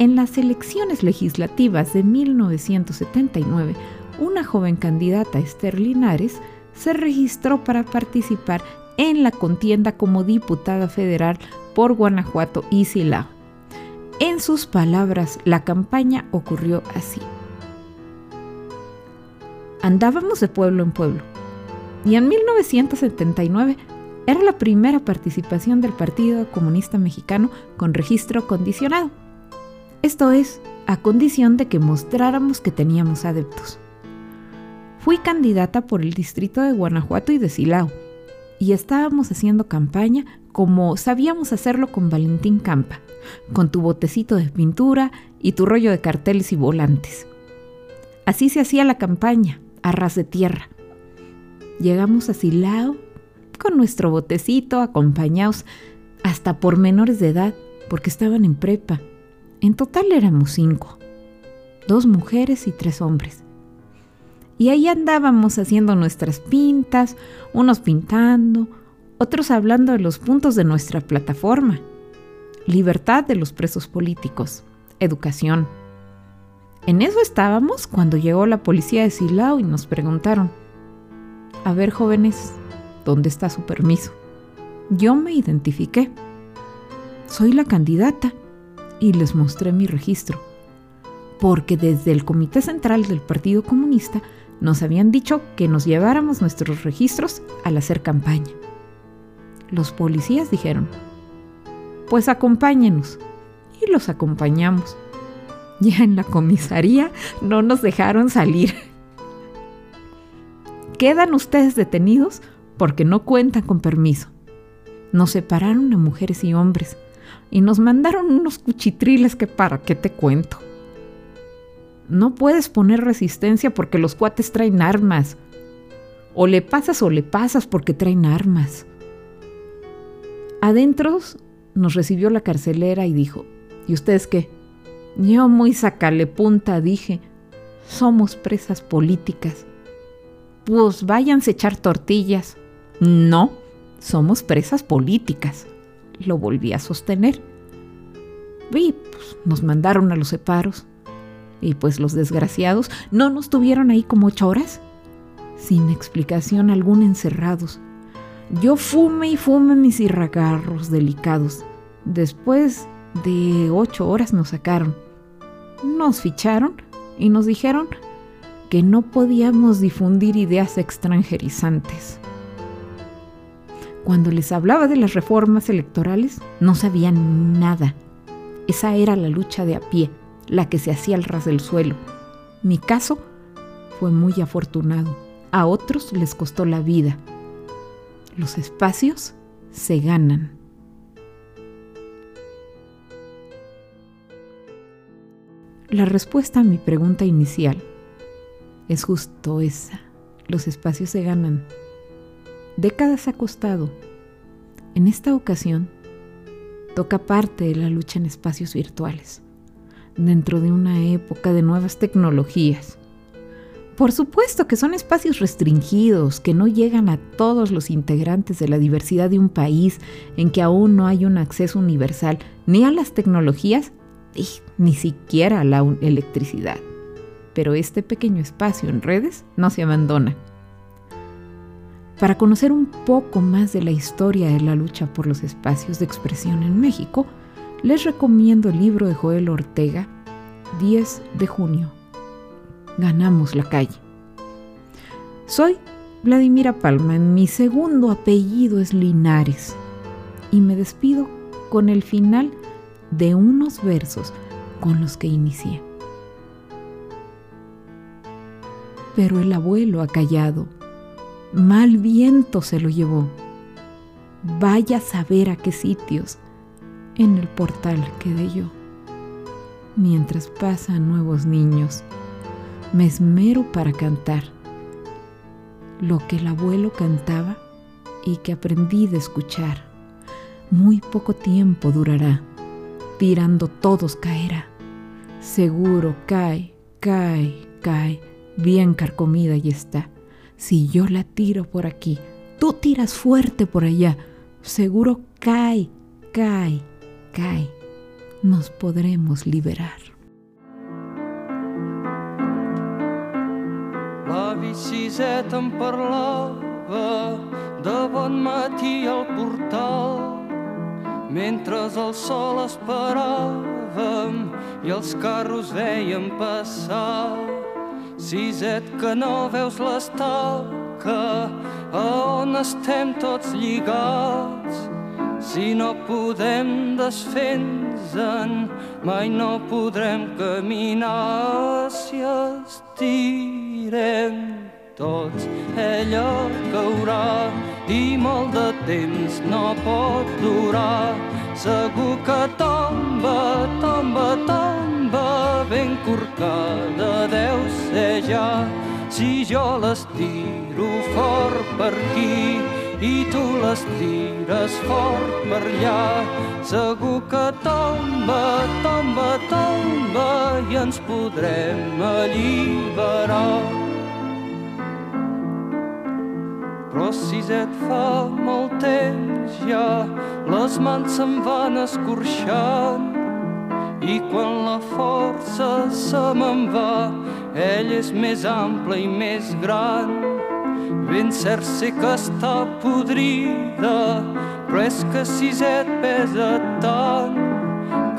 En las elecciones legislativas de 1979, una joven candidata, Esther Linares, se registró para participar en la contienda como diputada federal por Guanajuato y Silao. En sus palabras, la campaña ocurrió así. Andábamos de pueblo en pueblo y en 1979 era la primera participación del Partido Comunista Mexicano con registro condicionado. Esto es, a condición de que mostráramos que teníamos adeptos. Fui candidata por el distrito de Guanajuato y de Silao, y estábamos haciendo campaña como sabíamos hacerlo con Valentín Campa, con tu botecito de pintura y tu rollo de carteles y volantes. Así se hacía la campaña, a ras de tierra. Llegamos a Silao con nuestro botecito, acompañados hasta por menores de edad, porque estaban en prepa. En total éramos cinco, dos mujeres y tres hombres. Y ahí andábamos haciendo nuestras pintas, unos pintando, otros hablando de los puntos de nuestra plataforma. Libertad de los presos políticos, educación. En eso estábamos cuando llegó la policía de Silao y nos preguntaron, a ver jóvenes, ¿dónde está su permiso? Yo me identifiqué. Soy la candidata y les mostré mi registro, porque desde el Comité Central del Partido Comunista nos habían dicho que nos lleváramos nuestros registros al hacer campaña. Los policías dijeron, pues acompáñenos. Y los acompañamos. Ya en la comisaría no nos dejaron salir. Quedan ustedes detenidos porque no cuentan con permiso. Nos separaron a mujeres y hombres y nos mandaron unos cuchitriles que para qué te cuento. No puedes poner resistencia porque los cuates traen armas. O le pasas o le pasas porque traen armas. Adentro nos recibió la carcelera y dijo, ¿y ustedes qué? Yo muy sacale punta dije, somos presas políticas. Pues váyanse a echar tortillas. No, somos presas políticas, lo volví a sostener. Y pues, nos mandaron a los separos. Y pues los desgraciados no nos tuvieron ahí como ocho horas, sin explicación alguna encerrados. Yo fume y fume mis irragarros delicados. Después de ocho horas nos sacaron. Nos ficharon y nos dijeron que no podíamos difundir ideas extranjerizantes. Cuando les hablaba de las reformas electorales, no sabían nada. Esa era la lucha de a pie, la que se hacía al ras del suelo. Mi caso fue muy afortunado. A otros les costó la vida. Los espacios se ganan. La respuesta a mi pregunta inicial es justo esa. Los espacios se ganan. Décadas ha costado. En esta ocasión, toca parte de la lucha en espacios virtuales, dentro de una época de nuevas tecnologías. Por supuesto que son espacios restringidos, que no llegan a todos los integrantes de la diversidad de un país en que aún no hay un acceso universal ni a las tecnologías ni siquiera la electricidad. Pero este pequeño espacio en redes no se abandona. Para conocer un poco más de la historia de la lucha por los espacios de expresión en México, les recomiendo el libro de Joel Ortega, 10 de junio. Ganamos la calle. Soy Vladimira Palma, mi segundo apellido es Linares y me despido con el final de unos versos con los que inicié. Pero el abuelo ha callado, mal viento se lo llevó. Vaya a saber a qué sitios en el portal quedé yo. Mientras pasan nuevos niños, me esmero para cantar lo que el abuelo cantaba y que aprendí de escuchar. Muy poco tiempo durará tirando todos caerá. Seguro cae, cae, cae, bien carcomida y está. Si yo la tiro por aquí, tú tiras fuerte por allá. Seguro cae, cae, cae. Nos podremos liberar. La em parlava al portal mentre el sol esperàvem i els carros veiem passar. Siset que no veus l'estaca a on estem tots lligats. Si no podem desfer-nos-en, mai no podrem caminar si estirem tots ella caurà i molt de temps no pot durar. Segur que tomba, tomba, tomba, ben corcada deu ser ja. Si jo l'estiro fort per aquí i tu les tires fort per allà, segur que tomba, tomba, tomba i ens podrem alliberar. Però si et fa molt temps ja les mans se'n van escorxant. I quan la força se me'n va ell és més ample i més gran. Ben cert sé que està podrida però és que si et pesa tant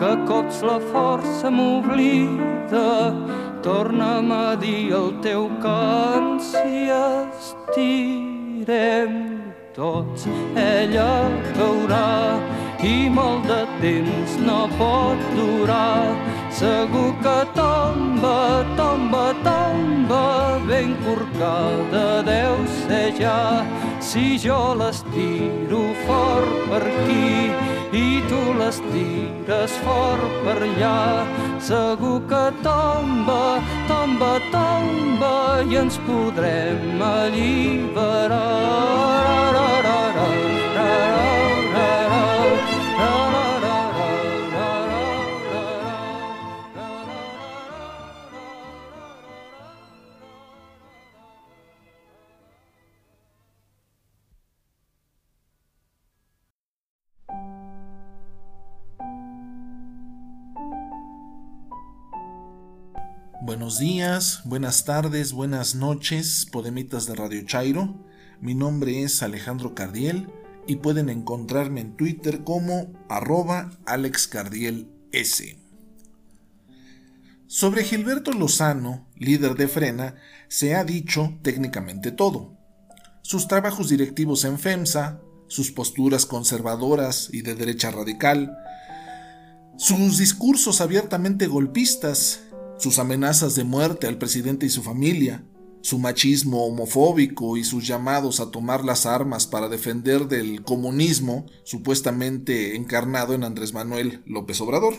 que cops la força m'oblida. Torna'm a dir el teu cant si estic morirem tots. Ella caurà i molt de temps no pot durar. Segur que tomba, tomba, tomba, ben corcada deu ser ja. Si jo l'estiro fort per aquí i tu les tires fort per allà. Segur que tomba, tomba, tomba i ens podrem alliberar. Buenos días, buenas tardes, buenas noches, podemitas de Radio Chairo. Mi nombre es Alejandro Cardiel y pueden encontrarme en Twitter como arroba alexcardiels. Sobre Gilberto Lozano, líder de Frena, se ha dicho técnicamente todo. Sus trabajos directivos en FEMSA, sus posturas conservadoras y de derecha radical, sus discursos abiertamente golpistas, sus amenazas de muerte al presidente y su familia, su machismo homofóbico y sus llamados a tomar las armas para defender del comunismo supuestamente encarnado en Andrés Manuel López Obrador.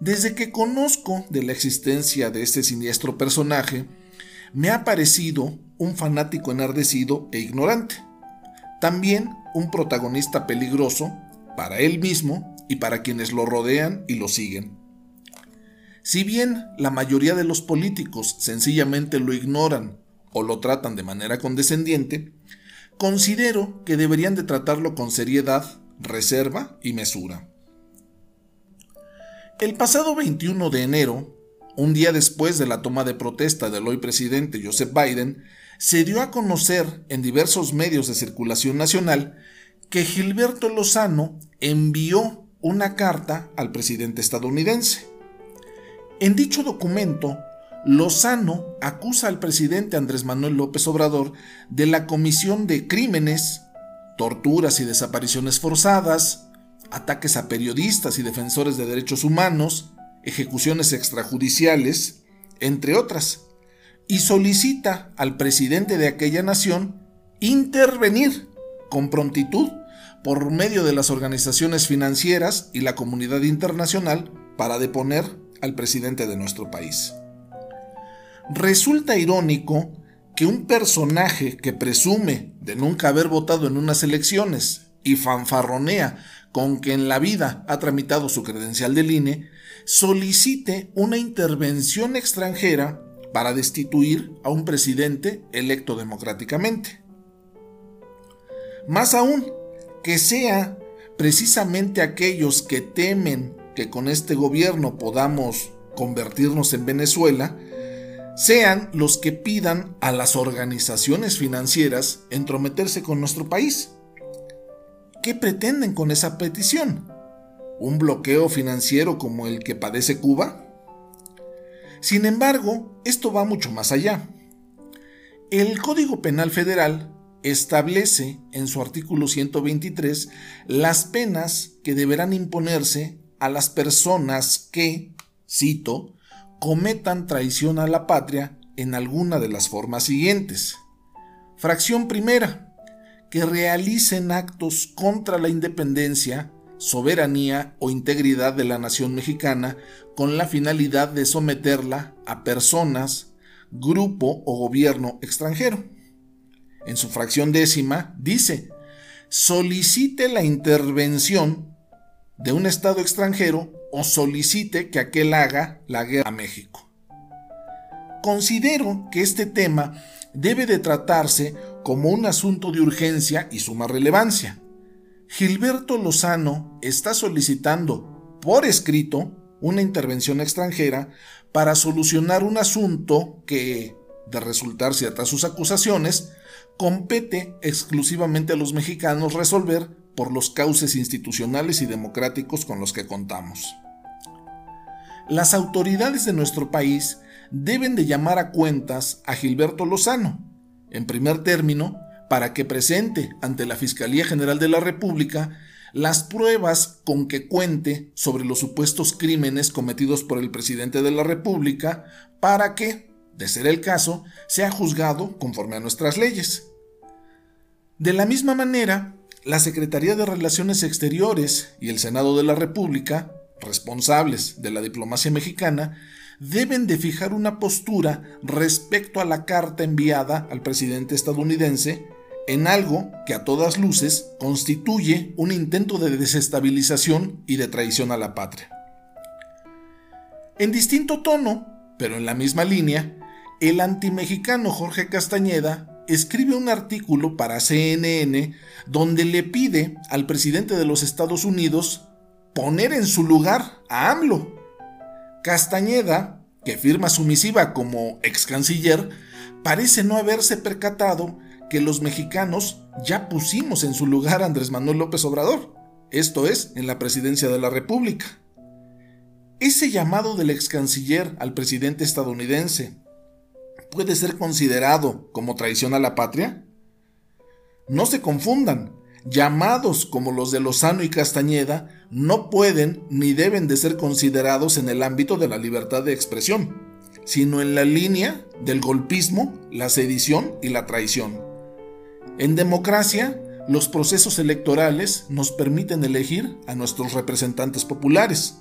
Desde que conozco de la existencia de este siniestro personaje, me ha parecido un fanático enardecido e ignorante. También un protagonista peligroso para él mismo y para quienes lo rodean y lo siguen. Si bien la mayoría de los políticos sencillamente lo ignoran o lo tratan de manera condescendiente, considero que deberían de tratarlo con seriedad, reserva y mesura. El pasado 21 de enero, un día después de la toma de protesta del hoy presidente Joseph Biden, se dio a conocer en diversos medios de circulación nacional que Gilberto Lozano envió una carta al presidente estadounidense. En dicho documento, Lozano acusa al presidente Andrés Manuel López Obrador de la comisión de crímenes, torturas y desapariciones forzadas, ataques a periodistas y defensores de derechos humanos, ejecuciones extrajudiciales, entre otras, y solicita al presidente de aquella nación intervenir con prontitud por medio de las organizaciones financieras y la comunidad internacional para deponer al presidente de nuestro país. Resulta irónico que un personaje que presume de nunca haber votado en unas elecciones y fanfarronea con que en la vida ha tramitado su credencial del INE, solicite una intervención extranjera para destituir a un presidente electo democráticamente. Más aún, que sea precisamente aquellos que temen que con este gobierno podamos convertirnos en Venezuela, sean los que pidan a las organizaciones financieras entrometerse con nuestro país. ¿Qué pretenden con esa petición? ¿Un bloqueo financiero como el que padece Cuba? Sin embargo, esto va mucho más allá. El Código Penal Federal establece en su artículo 123 las penas que deberán imponerse a las personas que, cito, cometan traición a la patria en alguna de las formas siguientes. Fracción primera, que realicen actos contra la independencia, soberanía o integridad de la nación mexicana con la finalidad de someterla a personas, grupo o gobierno extranjero. En su fracción décima dice, solicite la intervención de un Estado extranjero o solicite que aquel haga la guerra a México. Considero que este tema debe de tratarse como un asunto de urgencia y suma relevancia. Gilberto Lozano está solicitando por escrito una intervención extranjera para solucionar un asunto que, de resultar ciertas sus acusaciones, compete exclusivamente a los mexicanos resolver por los cauces institucionales y democráticos con los que contamos. Las autoridades de nuestro país deben de llamar a cuentas a Gilberto Lozano, en primer término, para que presente ante la Fiscalía General de la República las pruebas con que cuente sobre los supuestos crímenes cometidos por el presidente de la República para que, de ser el caso, sea juzgado conforme a nuestras leyes. De la misma manera, la Secretaría de Relaciones Exteriores y el Senado de la República, responsables de la diplomacia mexicana, deben de fijar una postura respecto a la carta enviada al presidente estadounidense en algo que a todas luces constituye un intento de desestabilización y de traición a la patria. En distinto tono, pero en la misma línea, el antimexicano Jorge Castañeda escribe un artículo para CNN donde le pide al presidente de los Estados Unidos poner en su lugar a AMLO. Castañeda que firma su misiva como ex canciller, parece no haberse percatado que los mexicanos ya pusimos en su lugar a Andrés Manuel López Obrador, esto es, en la presidencia de la República. Ese llamado del ex canciller al presidente estadounidense puede ser considerado como traición a la patria? No se confundan, llamados como los de Lozano y Castañeda no pueden ni deben de ser considerados en el ámbito de la libertad de expresión, sino en la línea del golpismo, la sedición y la traición. En democracia, los procesos electorales nos permiten elegir a nuestros representantes populares.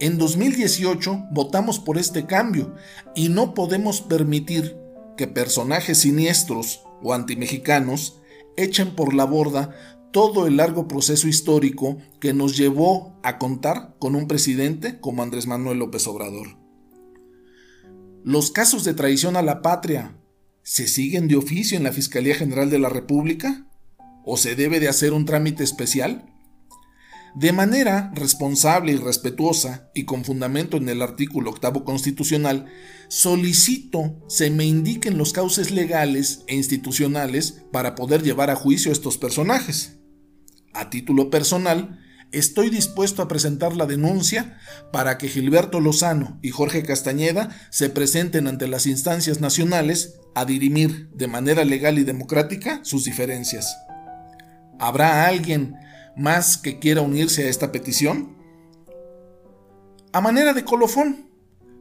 En 2018 votamos por este cambio y no podemos permitir que personajes siniestros o antimexicanos echen por la borda todo el largo proceso histórico que nos llevó a contar con un presidente como Andrés Manuel López Obrador. Los casos de traición a la patria se siguen de oficio en la Fiscalía General de la República o se debe de hacer un trámite especial? De manera responsable y respetuosa y con fundamento en el artículo octavo constitucional, solicito se me indiquen los cauces legales e institucionales para poder llevar a juicio a estos personajes. A título personal, estoy dispuesto a presentar la denuncia para que Gilberto Lozano y Jorge Castañeda se presenten ante las instancias nacionales a dirimir de manera legal y democrática sus diferencias. ¿Habrá alguien más que quiera unirse a esta petición? A manera de colofón,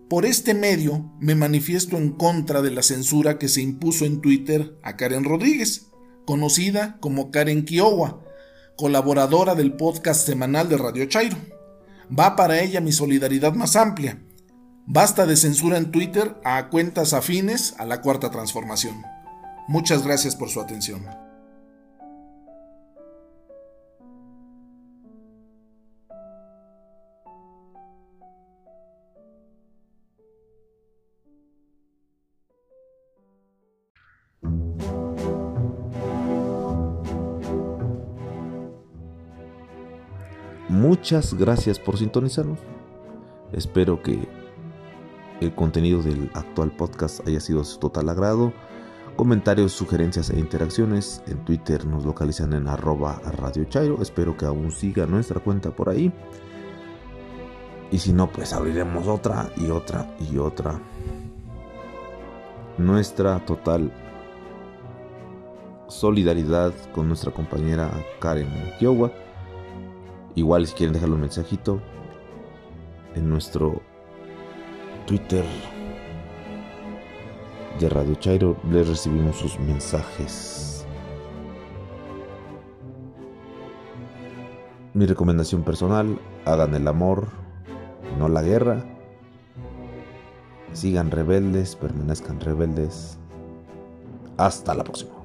por este medio me manifiesto en contra de la censura que se impuso en Twitter a Karen Rodríguez, conocida como Karen Kiowa, colaboradora del podcast semanal de Radio Chairo. Va para ella mi solidaridad más amplia. Basta de censura en Twitter a cuentas afines a la cuarta transformación. Muchas gracias por su atención. Muchas gracias por sintonizarnos. Espero que el contenido del actual podcast haya sido de su total agrado. Comentarios, sugerencias e interacciones en Twitter nos localizan en arroba Radio Chairo. Espero que aún siga nuestra cuenta por ahí. Y si no, pues abriremos otra y otra y otra. Nuestra total solidaridad con nuestra compañera Karen Kiowa Igual si quieren dejarle un mensajito en nuestro Twitter de Radio Chairo les recibimos sus mensajes. Mi recomendación personal, hagan el amor, no la guerra. Sigan rebeldes, permanezcan rebeldes. Hasta la próxima.